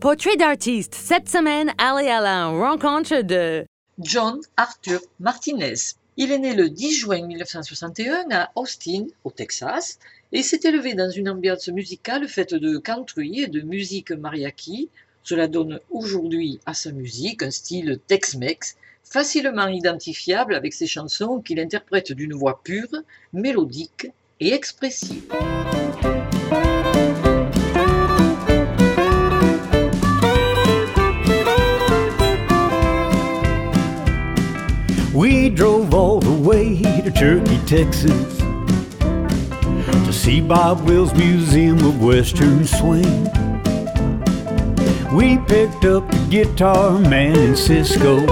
Portrait d'artiste. Cette semaine, allez à la rencontre de John Arthur Martinez. Il est né le 10 juin 1961 à Austin, au Texas, et s'est élevé dans une ambiance musicale faite de country et de musique mariachi. Cela donne aujourd'hui à sa musique un style Tex-Mex, facilement identifiable avec ses chansons qu'il interprète d'une voix pure, mélodique et expressive. Way to Turkey, Texas to see Bob Wills' Museum of Western Swing. We picked up the guitar man in Cisco,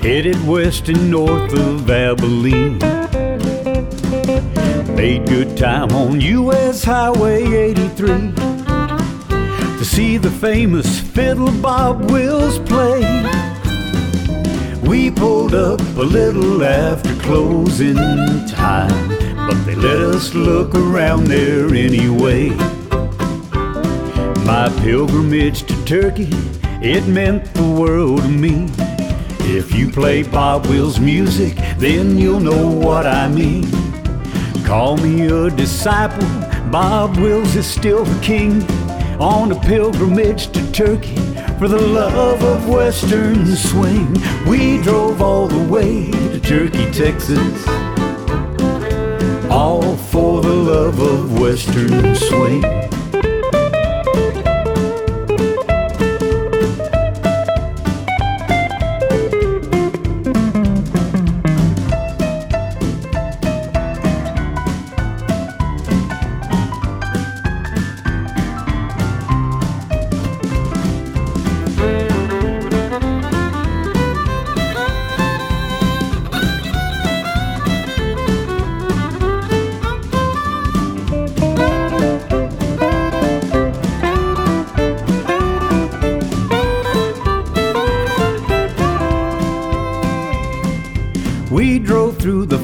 headed west and north of Abilene. Made good time on US Highway 83 to see the famous fiddle Bob Wills play. We pulled up a little after closing time, but they let us look around there anyway. My pilgrimage to Turkey, it meant the world to me. If you play Bob Wills music, then you'll know what I mean. Call me a disciple, Bob Wills is still the king. On a pilgrimage to Turkey, for the love of Western swing. We drove all the way to Turkey, Texas, all for the love of Western swing.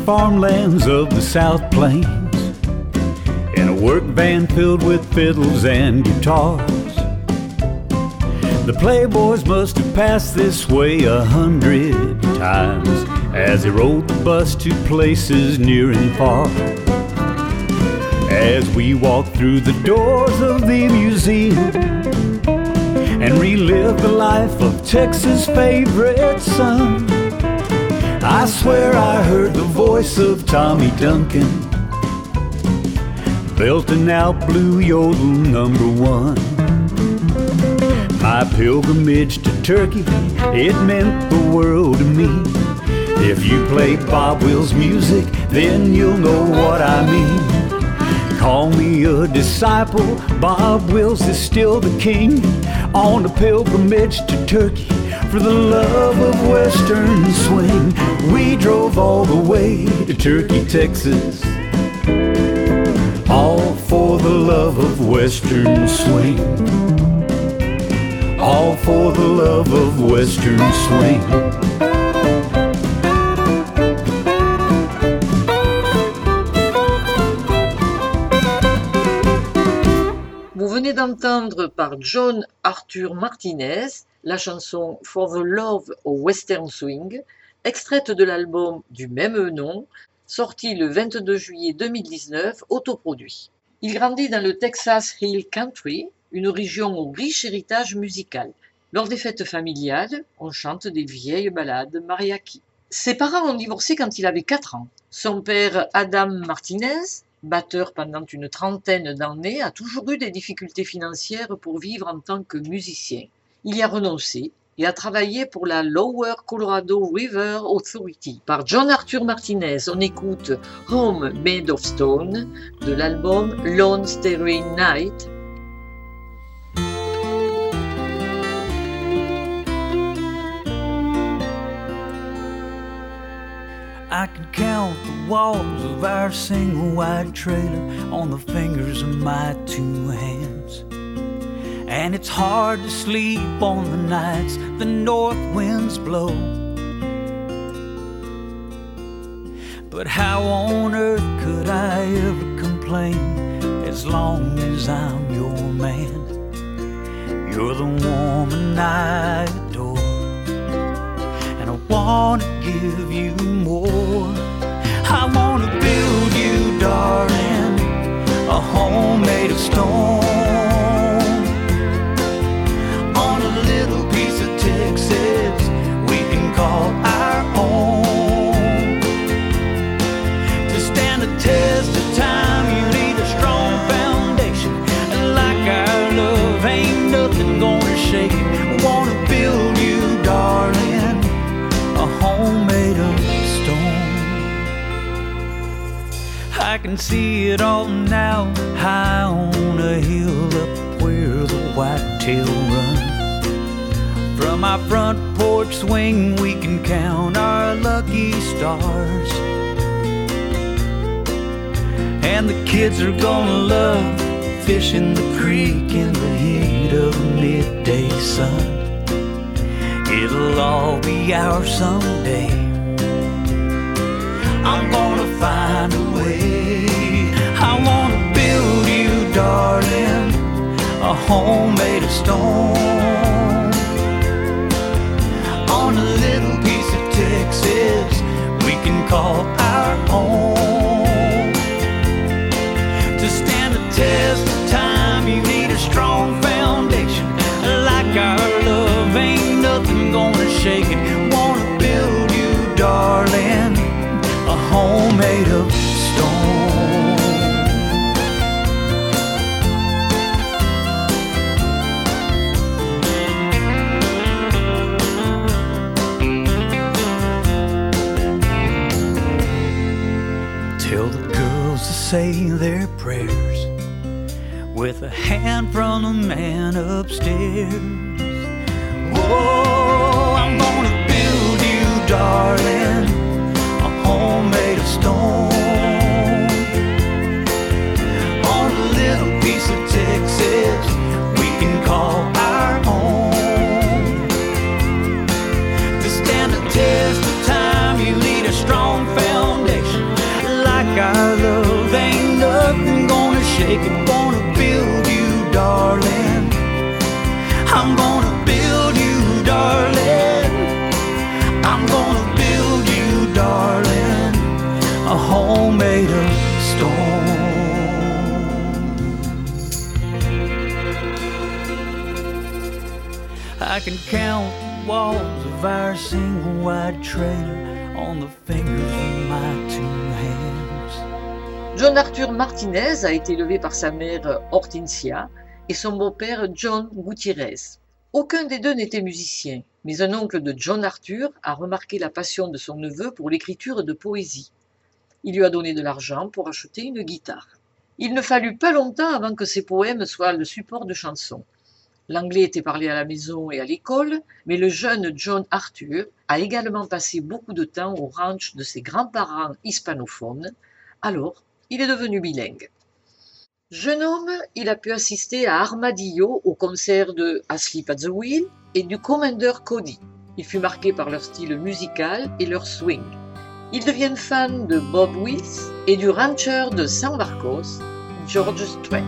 Farmlands of the South Plains in a work van filled with fiddles and guitars. The playboys must have passed this way a hundred times as they rode the bus to places near and far. As we walk through the doors of the museum and relive the life of Texas' favorite son. I swear I heard the voice of Tommy Duncan belting out Blue Yodel number one. My pilgrimage to Turkey, it meant the world to me. If you play Bob Wills music, then you'll know what I mean. Call me a disciple, Bob Wills is still the king. On a pilgrimage to Turkey, for the love of Western swing. We drove all the way to Turkey, Texas, all for the love of Western swing. All for the love of Western swing. Vous venez d'entendre par John Arthur Martinez la chanson For the Love of Western Swing, extraite de l'album du même nom, sorti le 22 juillet 2019, autoproduit. Il grandit dans le Texas Hill Country, une région au riche héritage musical. Lors des fêtes familiales, on chante des vieilles ballades mariachi. Ses parents ont divorcé quand il avait 4 ans. Son père, Adam Martinez, batteur pendant une trentaine d'années, a toujours eu des difficultés financières pour vivre en tant que musicien. Il y a renoncé et a travaillé pour la Lower Colorado River Authority. Par John Arthur Martinez, on écoute Home Made of Stone de l'album Lone Starry Night I can count the walls of our single wide trailer on the fingers of my two hands. And it's hard to sleep on the nights the north winds blow. But how on earth could I ever complain as long as I'm your man? You're the woman I adore, and I wanna give you more. I wanna build you, darling, a home made of stone. Call our own. To stand the test of time, you need a strong foundation. And like our love, ain't nothing gonna shake it. I wanna build you, darling, a home made of stone. I can see it all now, high on a hill up where the whitetail run. Our front porch swing, we can count our lucky stars. And the kids are gonna love fishing the creek in the heat of midday sun. It'll all be ours someday. I'm gonna find a way. I wanna build you, darling, a home made of stone. Can call our own. To stand the test of time, you need a strong foundation. Like our love, ain't nothing gonna shake it. Wanna build you, darling, a home made of say their prayers with a hand from the man upstairs. Oh, I'm gonna build you, darling, a home made of stone. On a little piece of Texas can count the walls of our single wide trailer on the fingers of my two hands. John Arthur Martinez a été élevé par sa mère Hortensia et son beau-père John Gutiérrez. Aucun des deux n'était musicien, mais un oncle de John Arthur a remarqué la passion de son neveu pour l'écriture de poésie. Il lui a donné de l'argent pour acheter une guitare. Il ne fallut pas longtemps avant que ses poèmes soient le support de chansons. L'anglais était parlé à la maison et à l'école, mais le jeune John Arthur a également passé beaucoup de temps au ranch de ses grands-parents hispanophones, alors il est devenu bilingue. Jeune homme, il a pu assister à Armadillo au concert de Asleep at the Wheel et du Commander Cody. Il fut marqué par leur style musical et leur swing. Il devient fan de Bob Wills et du rancher de San Marcos, George Strait.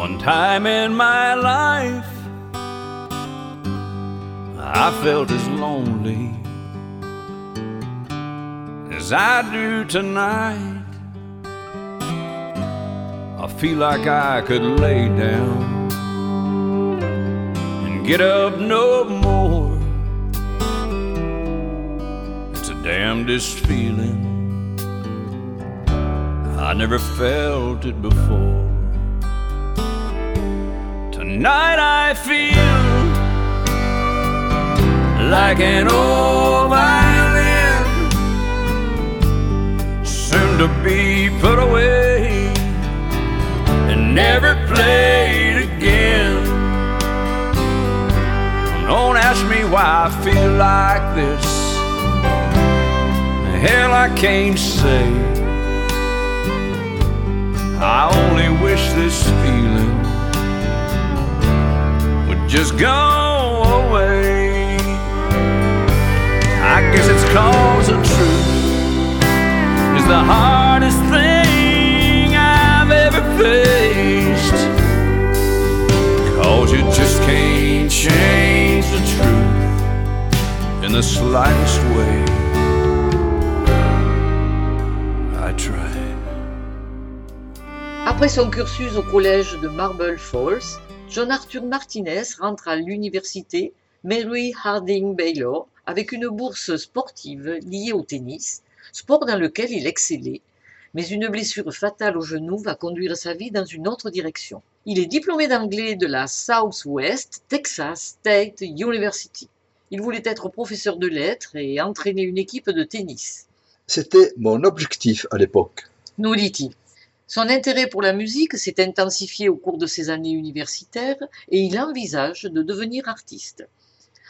One time in my life I felt as lonely as I do tonight. I feel like I could lay down and get up no more. It's the damnedest feeling. I never felt it before. Tonight I feel like an old violin, soon to be put away and never played again. Don't ask me why I feel like this. Hell, I can't say. I only wish this feeling just go away. I guess it's cause the truth is the hardest thing I've ever faced. Cause you just can't change the truth in the slightest way. I tried. Après son cursus au collège de Marble Falls, John Arthur Martinez rentre à l'université Mary Harding Baylor avec une bourse sportive liée au tennis, sport dans lequel il excellait, mais une blessure fatale au genou va conduire sa vie dans une autre direction. Il est diplômé d'anglais de la Southwest Texas State University. Il voulait être professeur de lettres et entraîner une équipe de tennis. C'était mon objectif à l'époque. Nous dit-il. Son intérêt pour la musique s'est intensifié au cours de ses années universitaires et il envisage de devenir artiste.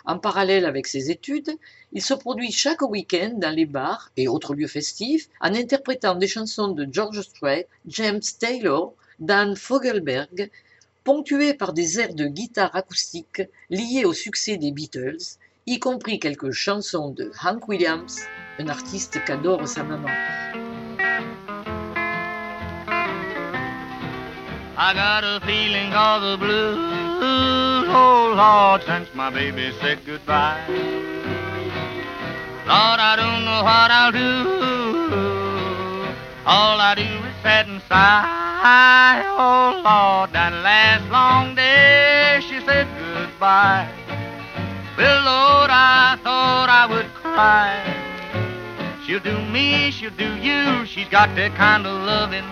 En parallèle avec ses études, il se produit chaque week-end dans les bars et autres lieux festifs en interprétant des chansons de George Strait, James Taylor, Dan Fogelberg, ponctuées par des airs de guitare acoustique liés au succès des Beatles, y compris quelques chansons de Hank Williams, un artiste qu'adore sa maman. I got a feeling of the blues, oh Lord, since my baby said goodbye. Lord, I don't know what I'll do. All I do is sit and sigh. Oh Lord, that last long day she said goodbye. Well, Lord, I thought I would cry. She'll do me, she'll do you. She's got that kind of loving.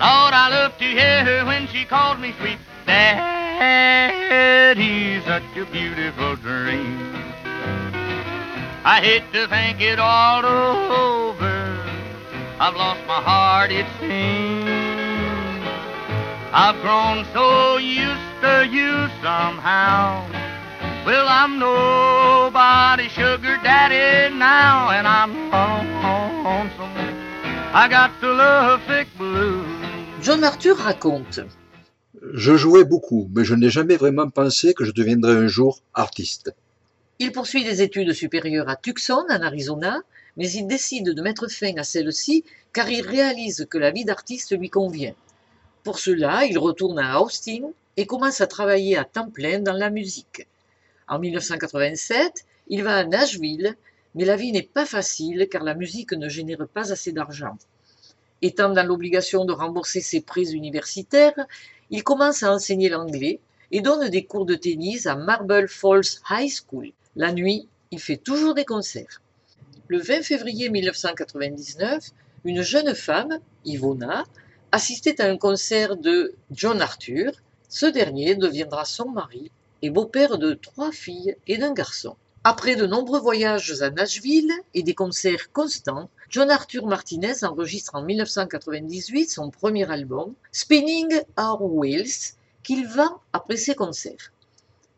Lord, I love to hear her when she calls me sweet daddy. Such a beautiful dream. I hate to think it all over. I've lost my heart, it seems. I've grown so used to you somehow. Well, I'm nobody's sugar daddy now, and I'm lonesome. I got the love sick blues. John Arthur raconte Je jouais beaucoup, mais je n'ai jamais vraiment pensé que je deviendrais un jour artiste. Il poursuit des études supérieures à Tucson, en Arizona, mais il décide de mettre fin à celle-ci car il réalise que la vie d'artiste lui convient. Pour cela, il retourne à Austin et commence à travailler à temps plein dans la musique. En 1987, il va à Nashville, mais la vie n'est pas facile car la musique ne génère pas assez d'argent. Étant dans l'obligation de rembourser ses prêts universitaires, il commence à enseigner l'anglais et donne des cours de tennis à Marble Falls High School. La nuit, il fait toujours des concerts. Le 20 février 1999, une jeune femme, Ivona, assistait à un concert de John Arthur. Ce dernier deviendra son mari et beau-père de trois filles et d'un garçon. Après de nombreux voyages à Nashville et des concerts constants, John Arthur Martinez enregistre en 1998 son premier album, Spinning Our Wheels, qu'il vend après ses concerts.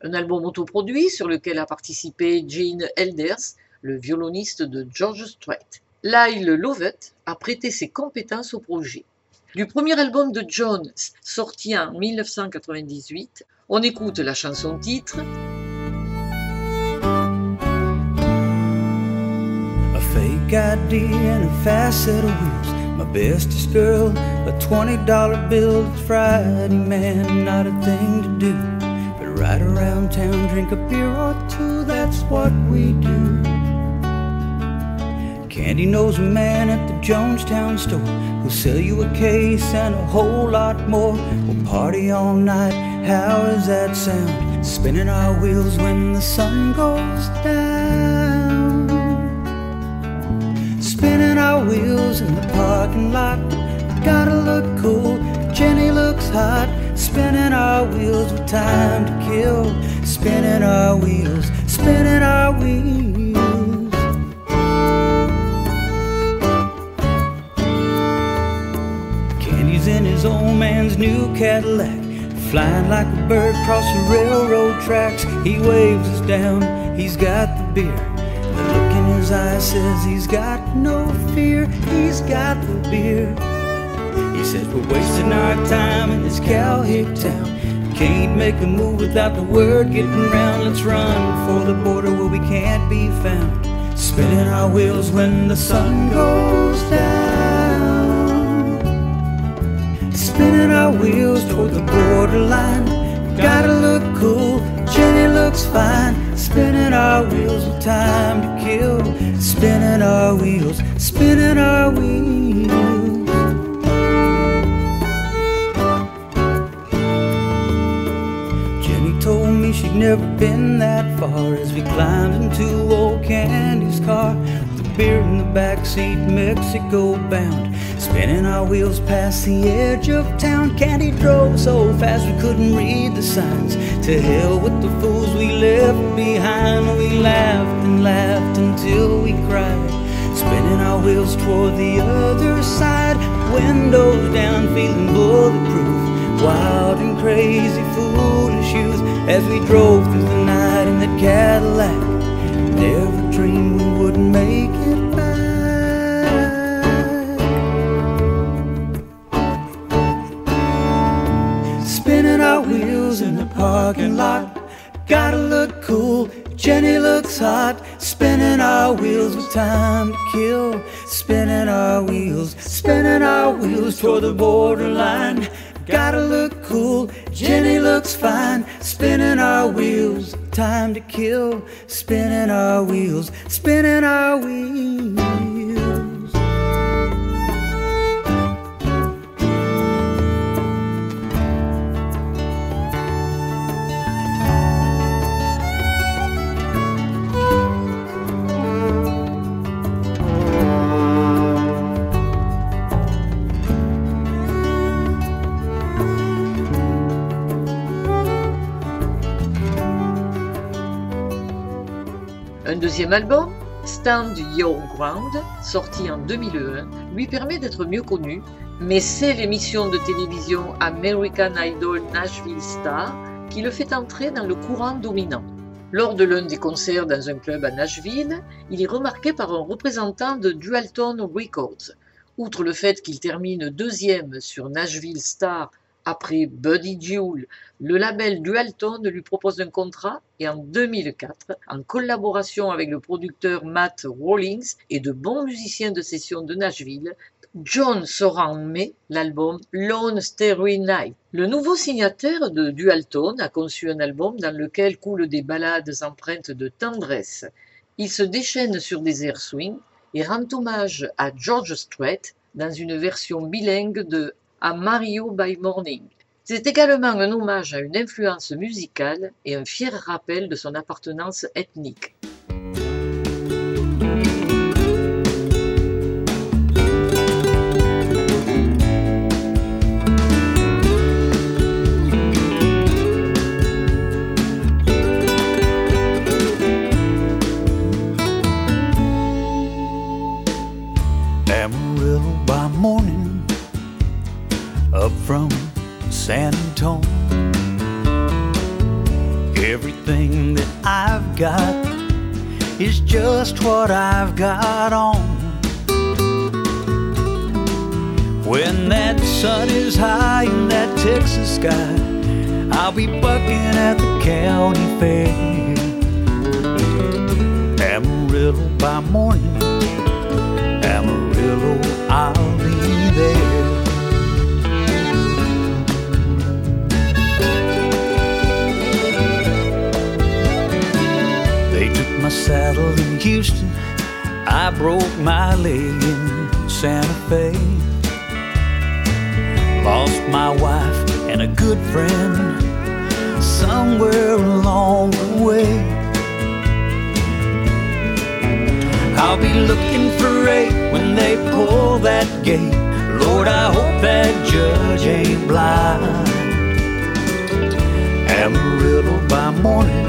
Un album autoproduit sur lequel a participé Gene Elders, le violoniste de George Strait. Lyle Lovett a prêté ses compétences au projet. Du premier album de John, sorti en 1998, on écoute la chanson titre ID and a fast set of wheels. My bestest girl, a $20 bill. Friday, man, not a thing to do. But ride around town, drink a beer or two, that's what we do. Candy knows a man at the Jonestown store who'll sell you a case and a whole lot more. We'll party all night, how does that sound? Spinning our wheels when the sun goes down spinning our wheels in the parking lot. Gotta look cool, Jenny looks hot. Spinning our wheels with time to kill. Spinning our wheels, spinning our wheels. Candy's in his old man's new Cadillac. Flying like a bird across the railroad tracks. He waves us down, he's got the beer. Eyes says he's got no fear, he's got the beer. He says we're wasting our time in this cowhick town. Can't make a move without the word getting round. Let's run for the border where we can't be found. Spinning our wheels when the sun goes down. Spinning our wheels toward the borderline. Gotta look cool, Jenny looks fine. Spinning our wheels with time to kill. Spinning our wheels, spinning our wheels. Jenny told me she'd never been that far as we climbed into old Candy's car. With the beer in the backseat, Mexico bound. Spinning our wheels past the edge of town. Candy drove so fast we couldn't read the signs. To hell with the fools we left behind. We laughed and laughed until we cried. Spinning our wheels toward the other side. Windows down, feeling bulletproof. Wild and crazy, foolish youth. As we drove through the night in that Cadillac. Never dreamed we wouldn't make it parking lot. Gotta look cool, Jenny looks hot. Spinning our wheels with time to kill. Spinning our wheels, spinning our wheels toward the borderline. Gotta look cool, Jenny looks fine. Spinning our wheels, time to kill. Spinning our wheels, spinning our wheels. Un deuxième album, Stand Your Ground, sorti en 2001, lui permet d'être mieux connu, mais c'est l'émission de télévision American Idol Nashville Star qui le fait entrer dans le courant dominant. Lors de l'un des concerts dans un club à Nashville, il est remarqué par un représentant de Dualton Records. Outre le fait qu'il termine deuxième sur Nashville Star après Buddy Jewel, le label Dualton lui propose un contrat et en 2004, en collaboration avec le producteur Matt Rawlings et de bons musiciens de session de Nashville, John sort en mai l'album Lone Starry Night. Le nouveau signataire de Dualton a conçu un album dans lequel coulent des ballades empreintes de tendresse. Il se déchaîne sur des airs swing et rend hommage à George Strait dans une version bilingue de A Mario by Morning. C'est également un hommage à une influence musicale et un fier rappel de son appartenance ethnique. From San Antonio. Everything that I've got is just what I've got on. When that sun is high in that Texas sky, I'll be bucking at the county fair. Amarillo by morning. Amarillo, I'll be there. Santa Fe. Lost my wife and a good friend somewhere along the way. I'll be looking for eight when they pull that gate. Lord, I hope that judge ain't blind. Amarillo by morning,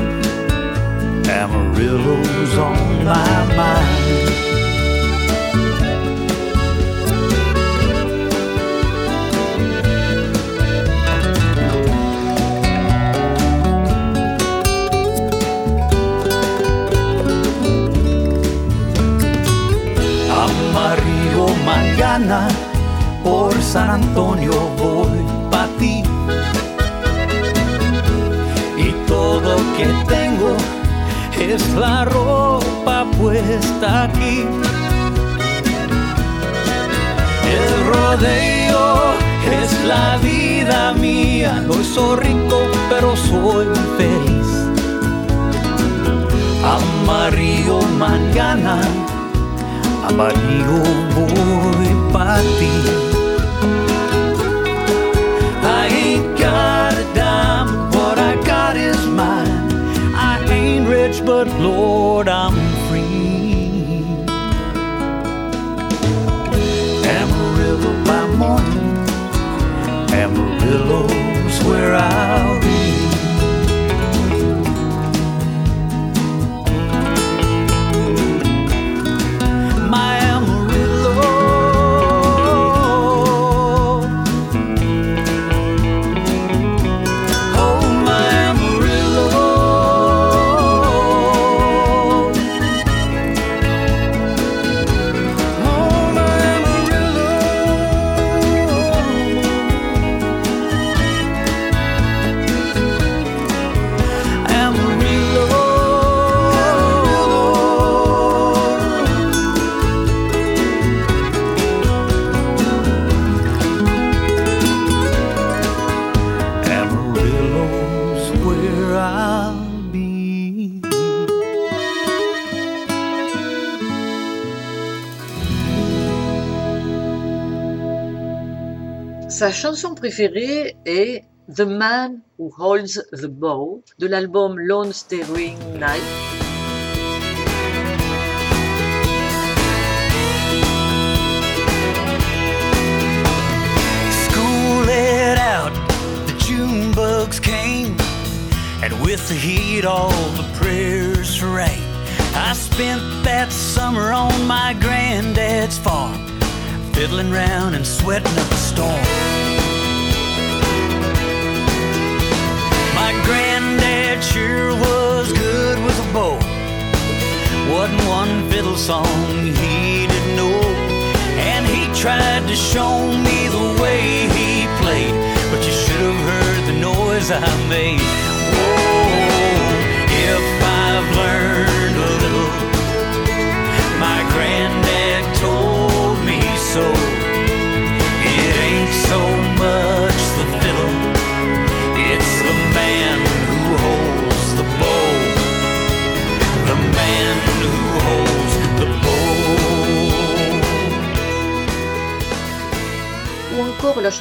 Amarillo's on my mind. Mañana, por San Antonio voy pa' ti. Y todo que tengo es la ropa puesta aquí. El rodeo es la vida mía, no soy rico pero soy feliz. Amarillo mañana, amarillo voy para ti. I ain't got a dime, what I got is mine. I ain't rich, but Lord, I'm free. Amarillo by morning, Amarillo's where I'll préférée est The Man Who Holds the Bow de l'album Lone Starry Night. School let out, the June bugs came, and with the heat, all the prayers rain. I spent that summer on my granddad's farm, fiddling round and sweating up a storm. Sure was good with a bow. Wasn't one fiddle song he didn't know. And he tried to show me the way he played. But you should have heard the noise I made.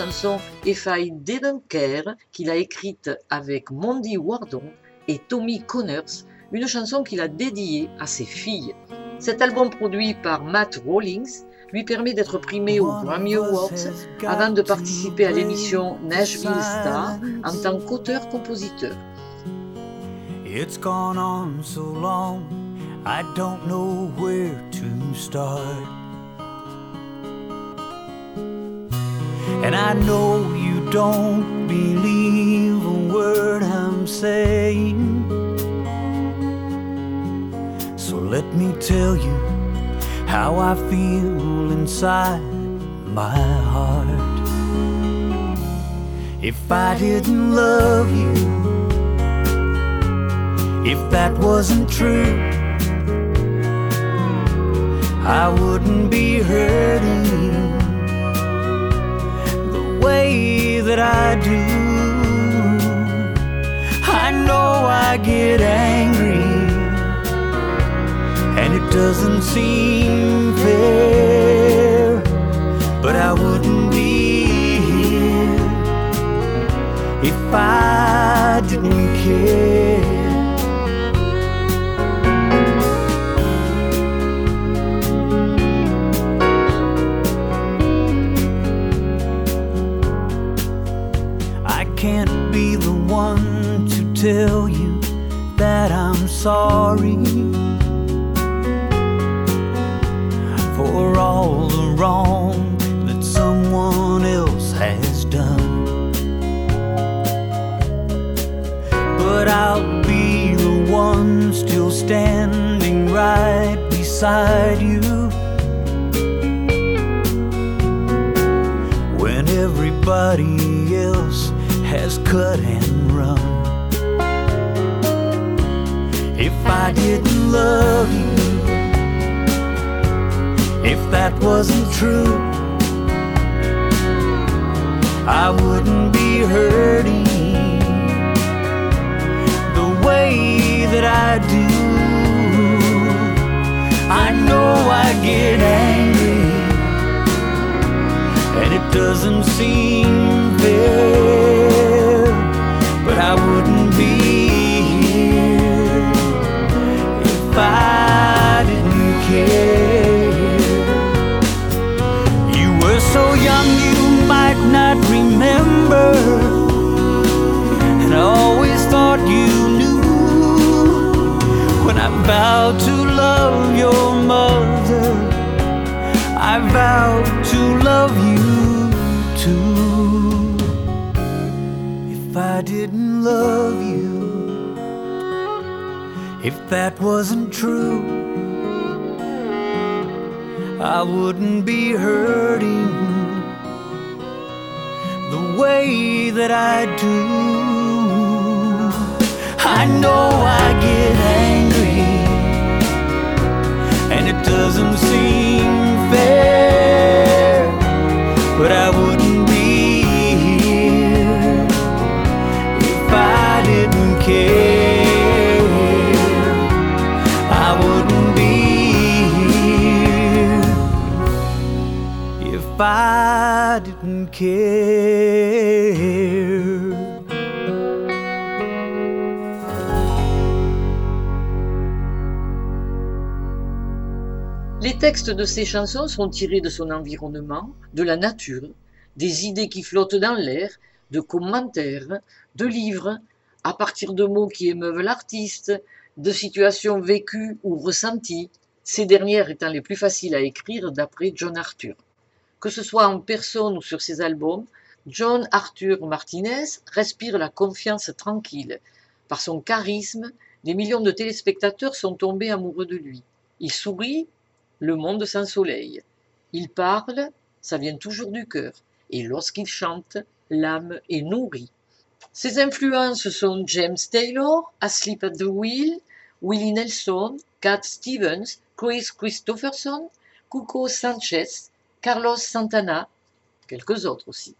Chanson If I Didn't Care qu'il a écrite avec Mondy Wardon et Tommy Connors, une chanson qu'il a dédiée à ses filles. Cet album produit par Matt Rawlings lui permet d'être primé aux Grammy Awards avant de participer à l'émission Nashville Star en tant qu'auteur-compositeur. It's gone on so long, I don't know where to start. And I know you don't believe a word I'm saying. So let me tell you how I feel inside my heart. If I didn't love you, if that wasn't true, I wouldn't be hurting the way that I do. I know I get angry, and it doesn't seem fair, but I wouldn't be here if I didn't care. One to tell you that I'm sorry for all the wrong that someone else has done. But I'll be the one still standing right beside you when everybody else has cut and run. If I didn't love you, if that wasn't true, I wouldn't be hurting the way that I do. I know I get angry, and it doesn't seem fair but I wouldn't be here if I didn't care. You were so young, you might not remember, and I always thought you knew when I vowed to love your mother. I vowed to love you too. If I didn't love you, if that wasn't true, I wouldn't be hurting the way that I do. I know I get angry and it doesn't seem fair, but I wouldn't Les textes de ces chansons sont tirés de son environnement, de la nature, des idées qui flottent dans l'air, de commentaires, de livres, à partir de mots qui émeuvent l'artiste, de situations vécues ou ressenties, ces dernières étant les plus faciles à écrire d'après John Arthur. Que ce soit en personne ou sur ses albums, John Arthur Martinez respire la confiance tranquille. Par son charisme, des millions de téléspectateurs sont tombés amoureux de lui. Il sourit, le monde sans soleil. Il parle, ça vient toujours du cœur. Et lorsqu'il chante, l'âme est nourrie. Ses influences sont James Taylor, Asleep at the Wheel, Willie Nelson, Cat Stevens, Chris Christopherson, Cuco Sanchez, Carlos Santana, quelques autres aussi.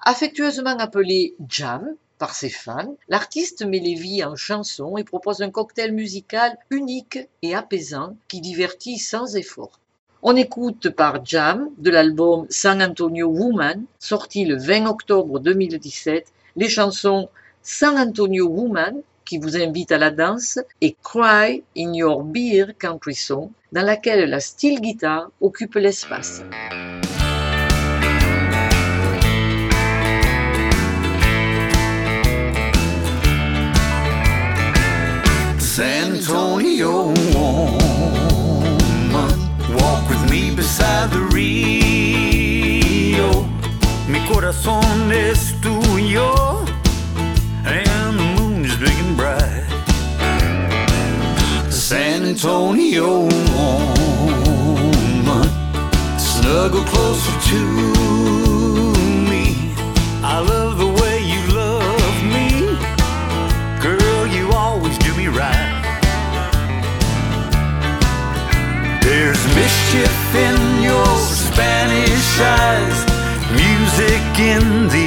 Affectueusement appelé Jam par ses fans, l'artiste met les vies en chansons et propose un cocktail musical unique et apaisant qui divertit sans effort. On écoute par Jam de l'album San Antonio Woman, sorti le 20 octobre 2017, les chansons San Antonio Woman, qui vous invite à la danse, et Cry in Your Beer Country Song, dans laquelle la steel guitar occupe l'espace. San Antonio woman, walk with me beside the rio. Mi corazón es tuyo, San Antonio woman, snuggle closer to me. I love the way you love me. Girl, you always do me right. There's mischief in your Spanish eyes, music in the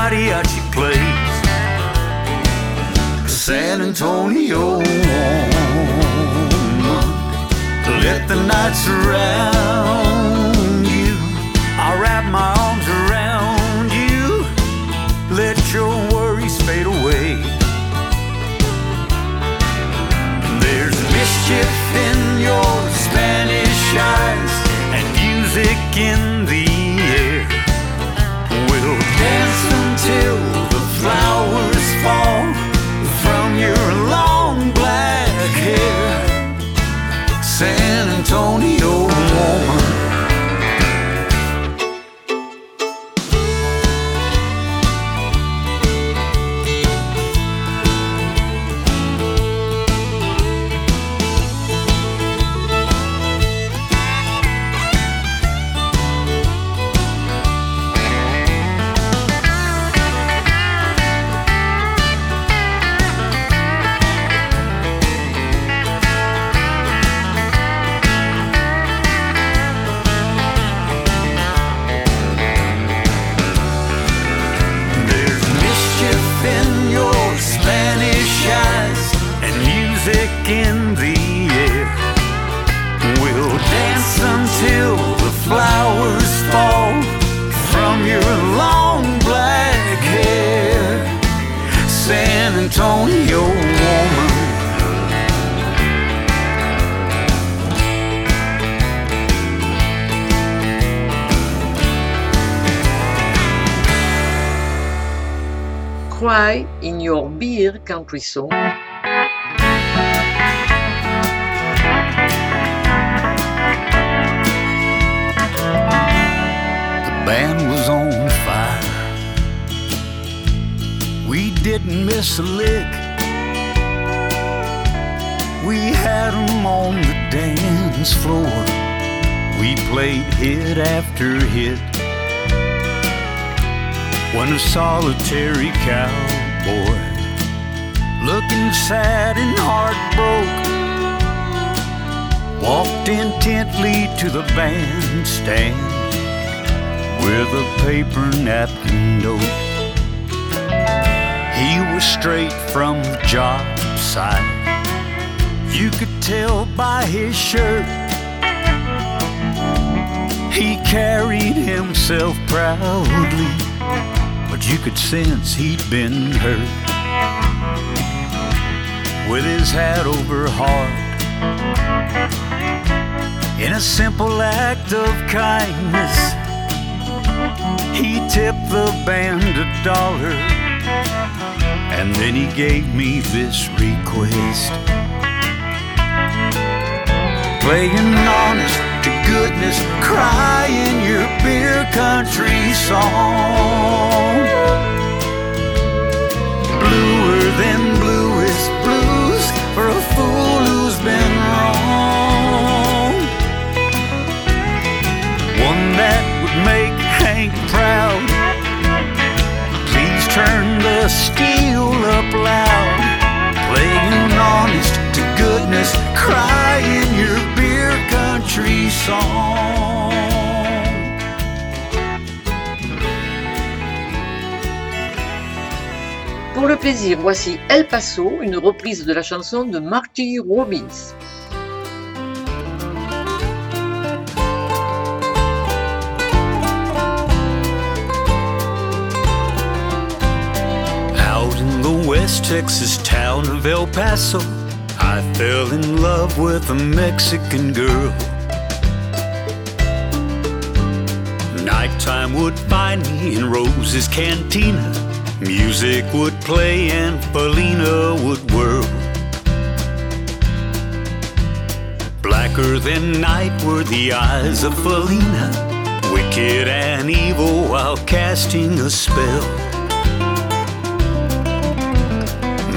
mariachi plays. San Antonio woman. Let the night surround San Antonio Beer straight from the job site. You could tell by his shirt. He carried himself proudly, but you could sense he'd been hurt. With his hat over heart, in a simple act of kindness, he tipped the band a dollar and then he gave me this request. Playing honest to goodness, crying your beer country song. Bluer than bluest blues for a fool who's been wrong. One that would make Hank proud. Turn the steel up loud. Playing honest to goodness, crying your beer country song. Pour le plaisir, voici El Paso, une reprise de la chanson de Marty Robbins. Texas town of El Paso, I fell in love with a Mexican girl. Nighttime would find me in Rose's cantina. Music would play and Felina would whirl. Blacker than night were the eyes of Felina, wicked and evil while casting a spell.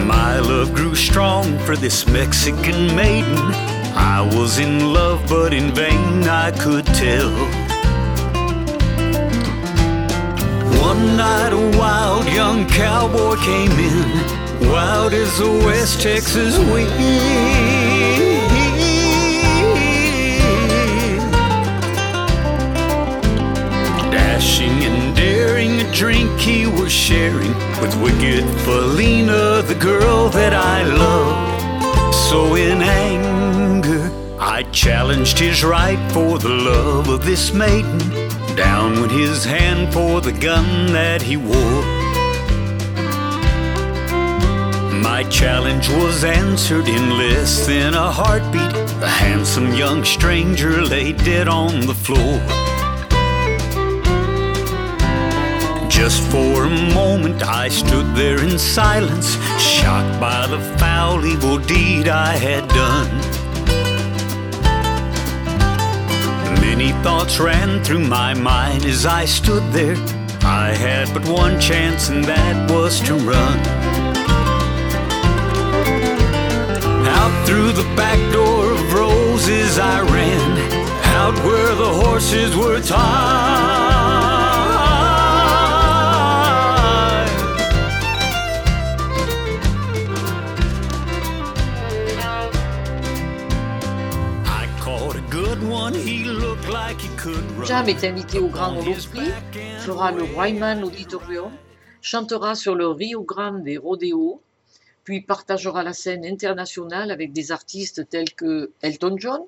My love grew strong for this Mexican maiden. I was in love, but in vain I could tell. One night a wild young cowboy came in, wild as the West Texas wind. Drink he was sharing with wicked Felina, the girl that I loved. So in anger, I challenged his right for the love of this maiden. Down went his hand for the gun that he wore. My challenge was answered in less than a heartbeat. The handsome young stranger lay dead on the floor. Just for a moment I stood there in silence, shocked by the foul, evil deed I had done. Many thoughts ran through my mind as I stood there. I had but one chance, and that was to run. Out through the back door of roses I ran, out where the horses were tied. Jam est invité au Grand Prix, fera le Wyman Auditorium, chantera sur le Rio Grande des Rodeo, puis partagera la scène internationale avec des artistes tels que Elton John,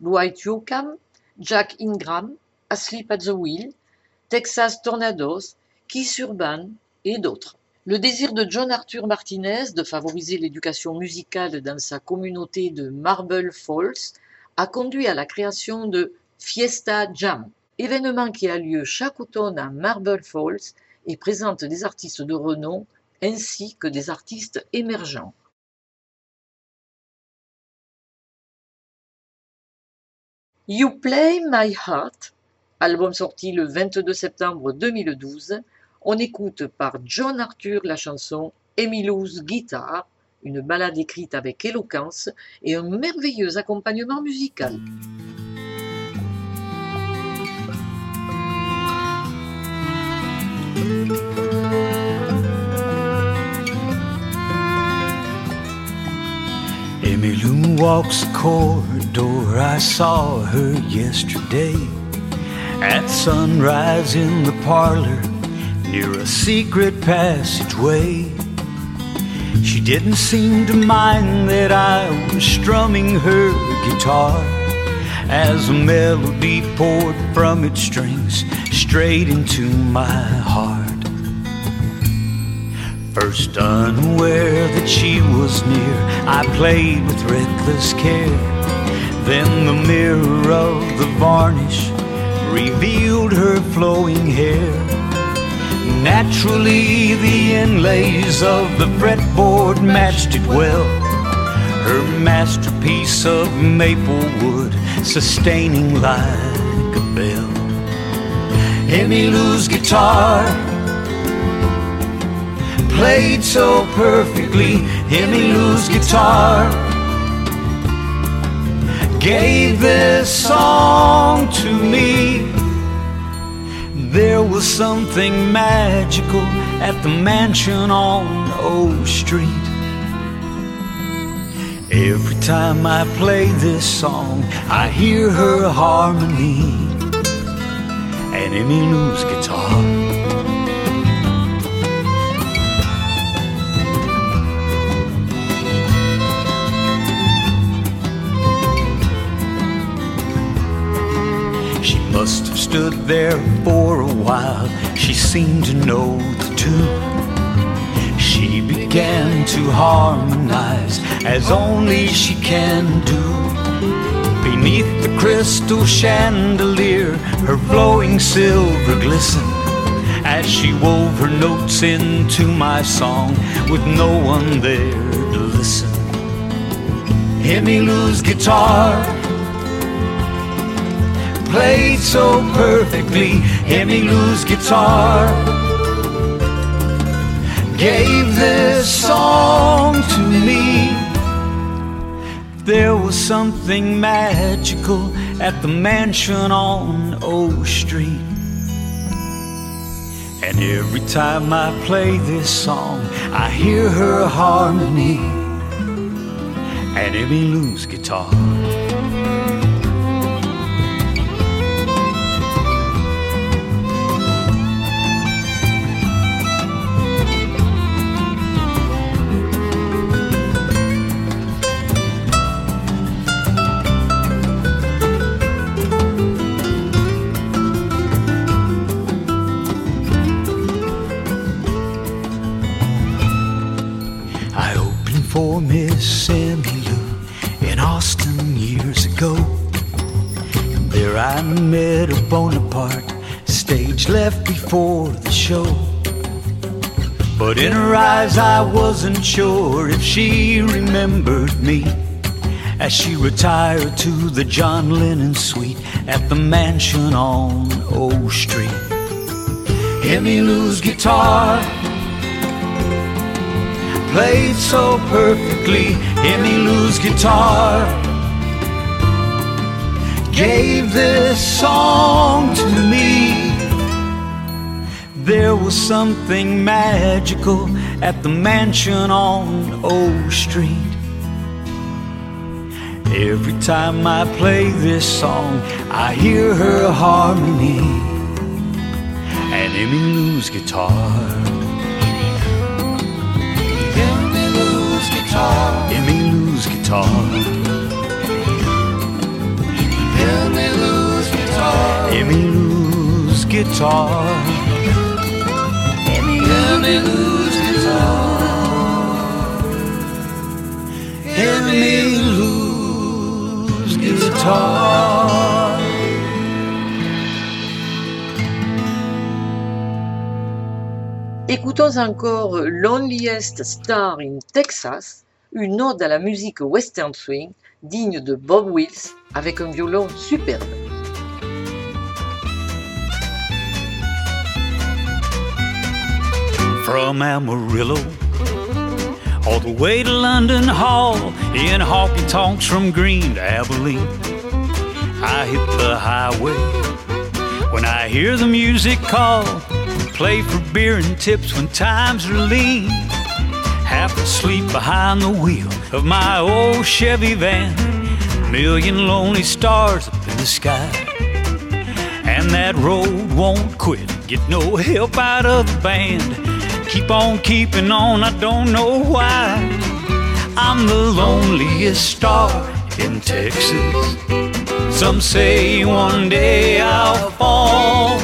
Dwight Yoakam, Jack Ingram, Asleep at the Wheel, Texas Tornadoes, Kiss Urban et d'autres. Le désir de John Arthur Martinez de favoriser l'éducation musicale dans sa communauté de Marble Falls a conduit à la création de Fiesta Jam, événement qui a lieu chaque automne à Marble Falls et présente des artistes de renom ainsi que des artistes émergents. You Play My Heart, album sorti le 22 septembre 2012, on écoute par John Arthur la chanson Emilou's Guitar, une ballade écrite avec éloquence et un merveilleux accompagnement musical. Emmylou walks the corridor. I saw her yesterday at sunrise in the parlor near a secret passageway. She didn't seem to mind that I was strumming her guitar as a melody poured from its strings straight into my heart. First unaware that she was near, I played with reckless care. Then the mirror of the varnish revealed her flowing hair. Naturally, the inlays of the fretboard matched it well. Her masterpiece of maple wood sustaining like a bell. Emmylou's guitar played so perfectly. Emmylou's guitar gave this song to me. There was something magical at the mansion on O Street. Every time I play this song, I hear her harmony and Emmylou's guitar. She must have stood there for a while. She seemed to know the tune. She began to harmonize as only she can do. Beneath the crystal chandelier, her flowing silver glistened as she wove her notes into my song with no one there to listen. Emmylou's guitar played so perfectly. Emmylou's guitar gave this song to me. There was something magical at the mansion on O Street. And every time I play this song, I hear her harmony and Emmylou's guitar. Left before the show. But in her eyes, I wasn't sure if she remembered me as she retired to the John Lennon suite at the mansion on O Street. Emmylou's guitar played so perfectly. Emmylou's guitar gave this song to me. There was something magical at the mansion on O Street. Every time I play this song, I hear her harmony and Emmylou's guitar. Emmylou's guitar. Emmylou's guitar. Emmylou's guitar. me Lou's guitar. Écoutons encore Loneliest Star in Texas, une ode à la musique western swing digne de Bob Wills avec un violon superbe. From Amarillo all the way to London Hall in honky tonks from Green to Abilene. I hit the highway when I hear the music call. Play for beer and tips when times are lean. Half asleep behind the wheel of my old Chevy van. Million lonely stars up in the sky. And that road won't quit. Get no help out of the band. Keep on keeping on, I don't know why. I'm the loneliest star in Texas. Some say one day I'll fall.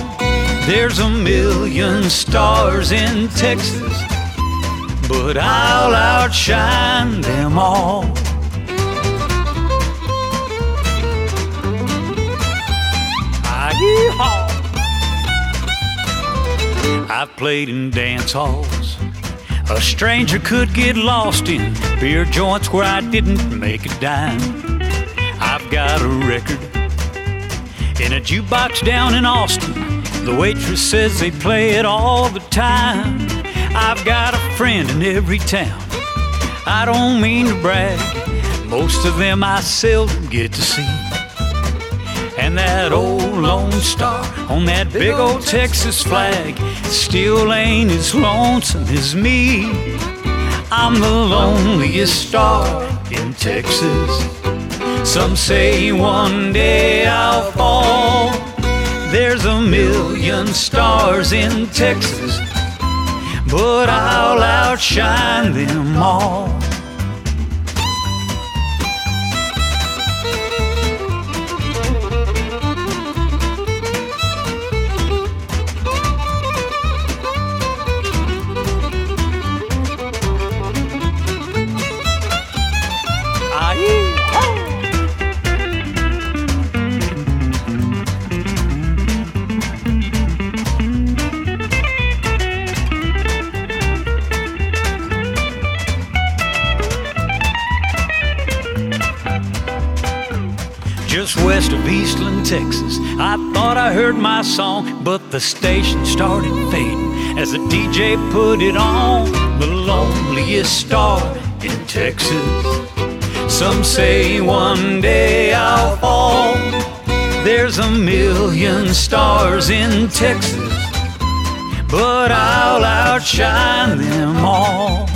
There's a million stars in Texas, but I'll outshine them all. I've played in dance halls. A stranger could get lost in beer joints where I didn't make a dime. I've got a record in a jukebox down in Austin. The waitress says they play it all the time. I've got a friend in every town. I don't mean to brag. Most of them I seldom get to see. And that old Lone Star on that big old Texas flag still ain't as lonesome as me. I'm the loneliest star in Texas. Some say one day I'll fall. There's a million stars in Texas, but I'll outshine them all. Texas. I thought I heard my song, but the station started fading as the DJ put it on. The loneliest star in Texas. Some say one day I'll fall. There's a million stars in Texas, but I'll outshine them all.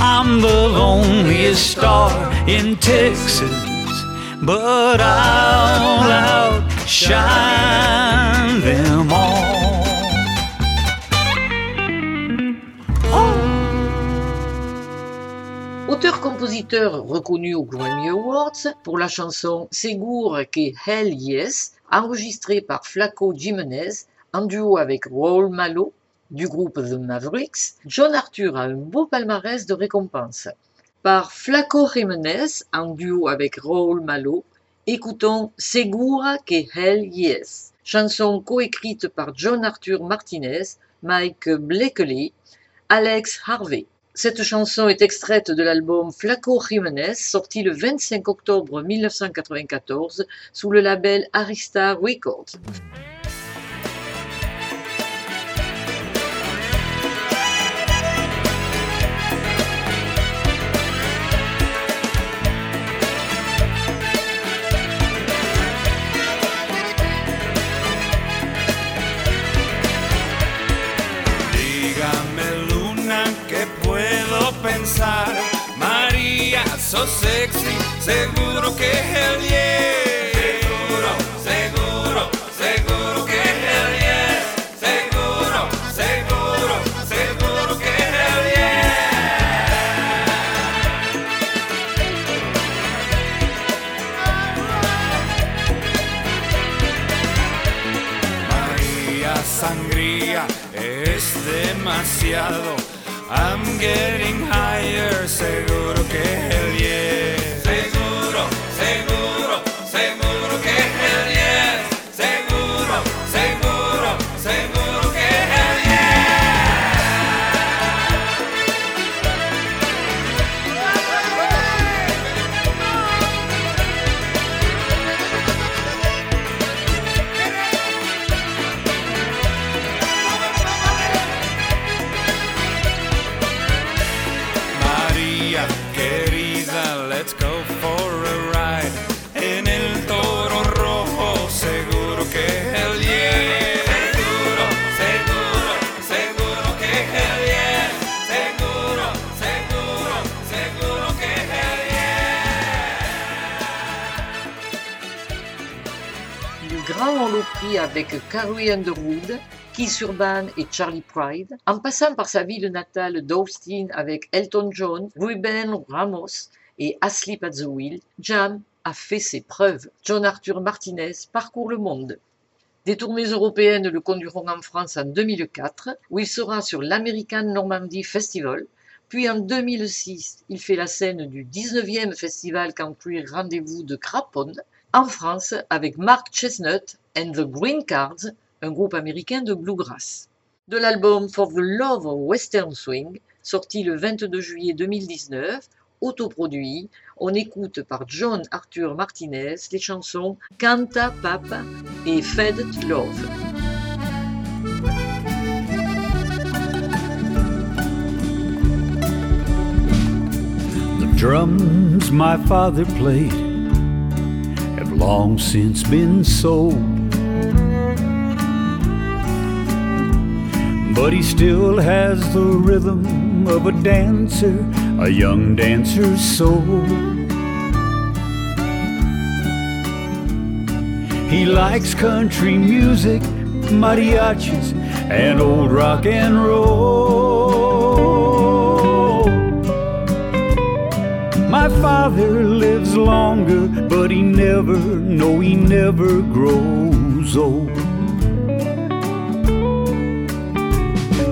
I'm the loneliest star in Texas but I'll all. Auteur-compositeur reconnu aux Grammy Awards pour la chanson Segur que Hell Yes, enregistrée par Flaco Jimenez en duo avec Raul Malo du groupe The Mavericks, John Arthur a un beau palmarès de récompenses par Flaco Jiménez en duo avec Raúl Malo, écoutons Segura que Hell Yes, chanson coécrite par John Arthur Martinez, Mike Blakely, Alex Harvey. Cette chanson est extraite de l'album Flaco Jiménez, sorti le 25 octobre 1994 sous le label Arista Records. María, sexy, seguro que es el yes. Seguro, seguro, seguro que es el yes. Seguro, seguro, seguro que es el yes. sangría es demasiado. I'm avec Carrie Underwood, Keith Urban et Charlie Pride, en passant par sa ville natale d'Austin avec Elton John, Ruben Ramos et Asleep at the Wheel, Jam a fait ses preuves. John Arthur Martinez parcourt le monde. Des tournées européennes le conduiront en France en 2004, où il sera sur l'American Normandy Festival. Puis en 2006, il fait la scène du 19e Festival Country Rendez-vous de Craponne, en France avec Mark Chestnut and the Green Cards, un groupe américain de bluegrass. De l'album For the Love of Western Swing, sorti le 22 juillet 2019, autoproduit, on écoute par John Arthur Martinez les chansons Canta Papa et Fed Love. The drums my father played have long since been sold. But he still has the rhythm of a dancer, a young dancer's soul. He likes country music, mariachis, and old rock and roll. My father lives longer, but he never, no, he never grows old.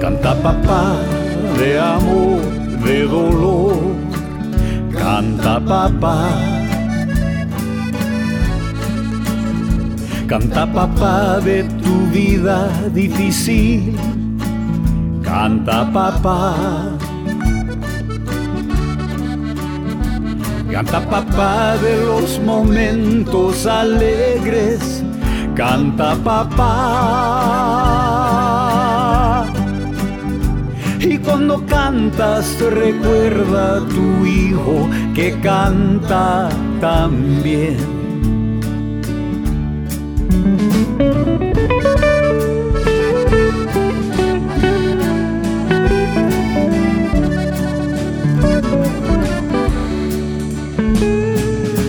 Canta papá de amor, de dolor. Canta papá. Canta papá de tu vida difícil. Canta papá. Canta papá de los momentos alegres. Canta papá. Y cuando cantas recuerda a tu hijo que canta también.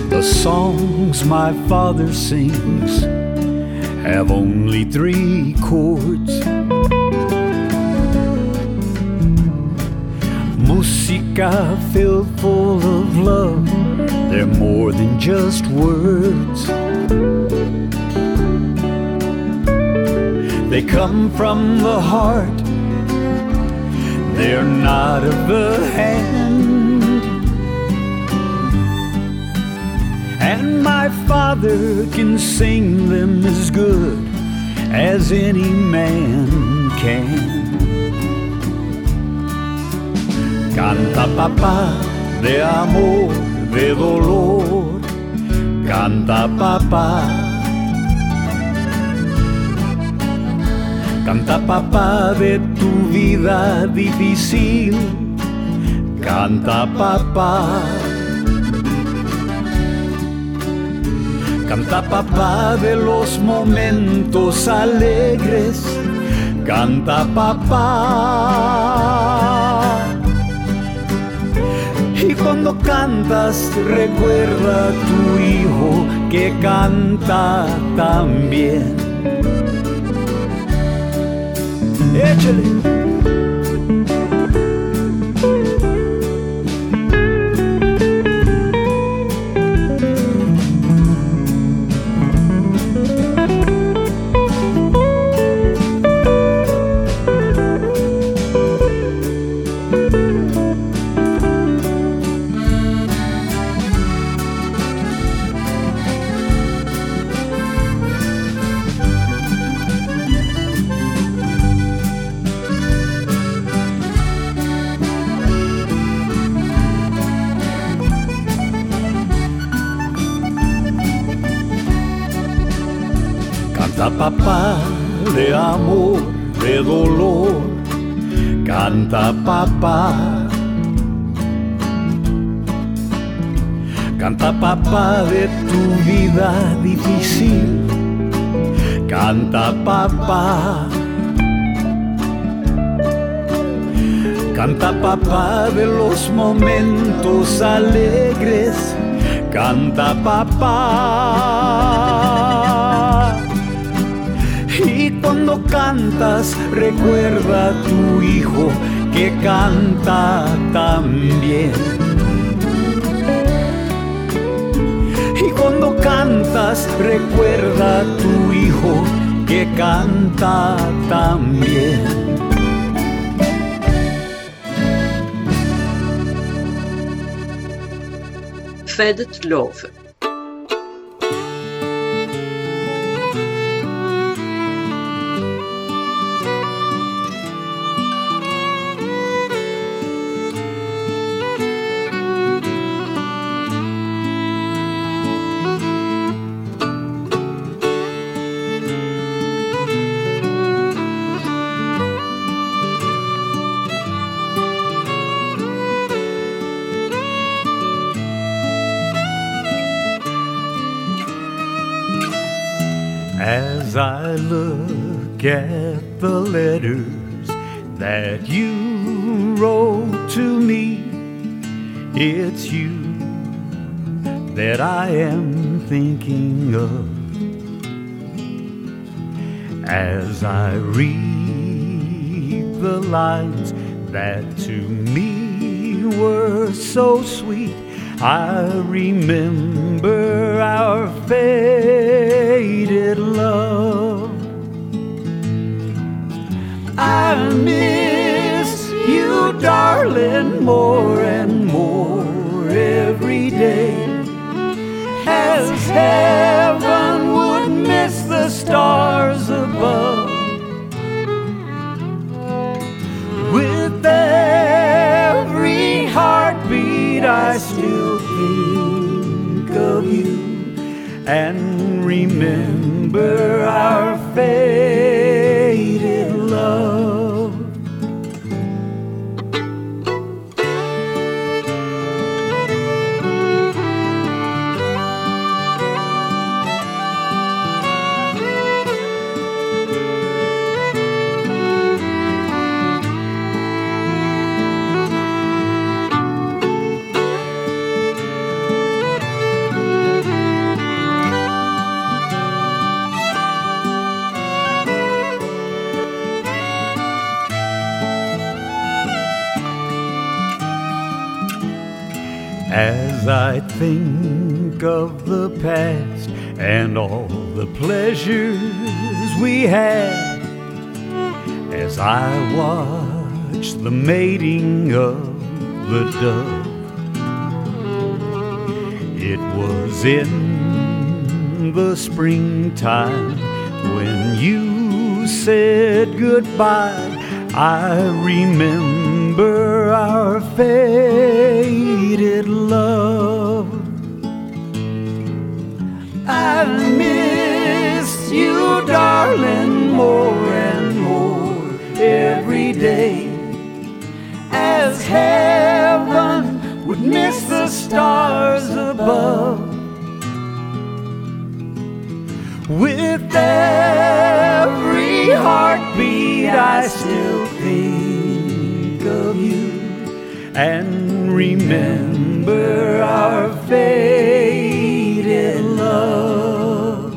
The songs my father sings have only three chords. Musica feel full of love, they're more than just words. They come from the heart, they're not of the hand. And my father can sing them as good as any man can. Canta papá de amor, de dolor. Canta papá. Canta papá de tu vida difícil. Canta papá. Canta papá de los momentos alegres. Canta papá. Cuando cantas recuerda a tu hijo que canta también. Échale. Alegres. Canta papá. Y cuando cantas, recuerda a tu hijo que canta también. Y cuando cantas, recuerda a tu hijo que canta también. Faded Love. Look at the letters that you wrote to me, it's you that I am thinking of. As I read the lines that to me were so sweet, I remember our faded I miss you, darling, more and more every day. As heaven would miss the stars above. With every heartbeat, I still think of you and remember our faded As I think of the past and all the pleasures we had, as I watch the mating of the dove, it was in the springtime when you said goodbye. I remember our faded love. I miss you, darling, more and more every day. As heaven would miss the stars above. With every heartbeat, I still think of you and remember our faded love.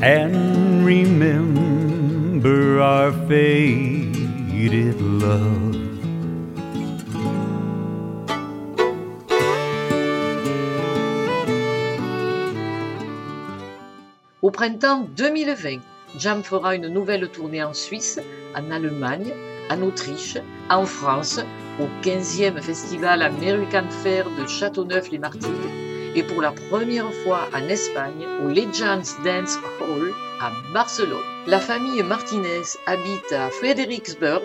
And remember our faded love. Au printemps 2020, Jam fera une nouvelle tournée en Suisse, en Allemagne, en Autriche, en France, au 15e Festival American Fair de Châteauneuf-les-Martigues et pour la première fois en Espagne au Legends Dance Hall à Barcelone. La famille Martinez habite à Fredericksburg,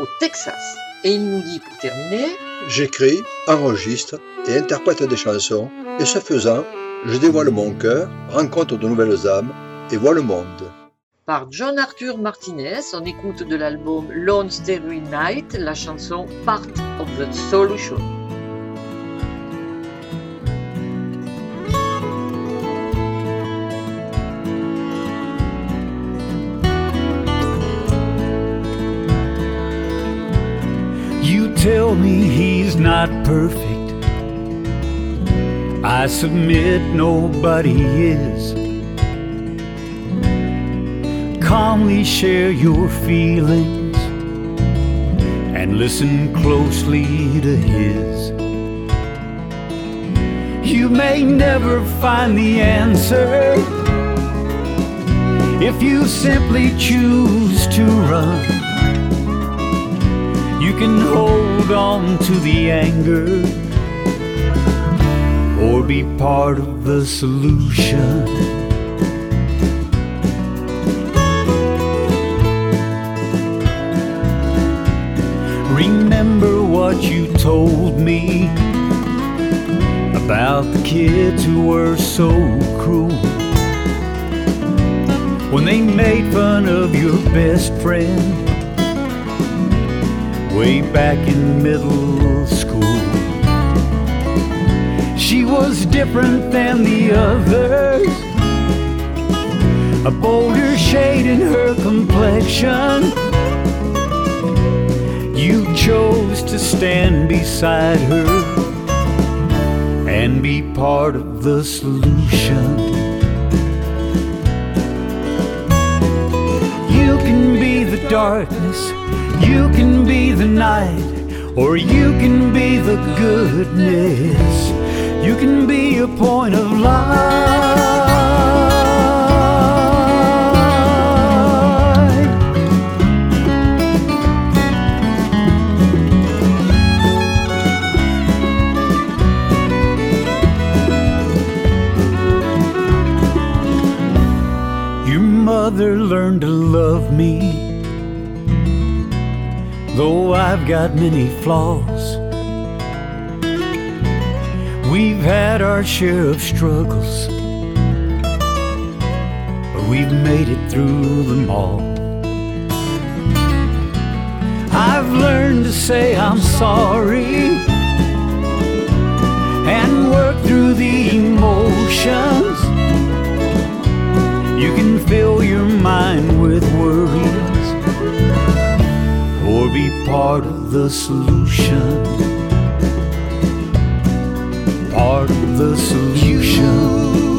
au Texas. Et il nous dit pour terminer J'écris, enregistre et interprète des chansons, et ce faisant, je dévoile mon cœur, rencontre de nouvelles âmes et voit le monde. Par John Arthur Martinez, on écoute de l'album Lone Starry Night la chanson Part of the Solution. You tell me he's not perfect. I submit nobody is. Calmly share your feelings and listen closely to his. You may never find the answer if you simply choose to run. You can hold on to the anger or be part of the solution. What you told me about the kids who were so cruel when they made fun of your best friend way back in middle school. She was different than the others, a bolder shade in her complexion. You chose to stand beside her and be part of the solution. You can be the darkness, you can be the night, or you can be the goodness. You can be a point of light. Mother learned to love me, though I've got many flaws. We've had our share of struggles, but we've made it through them all. I've learned to say I'm sorry and work through the emotions. You can fill your mind with worries or be part of the solution. Part of the solution.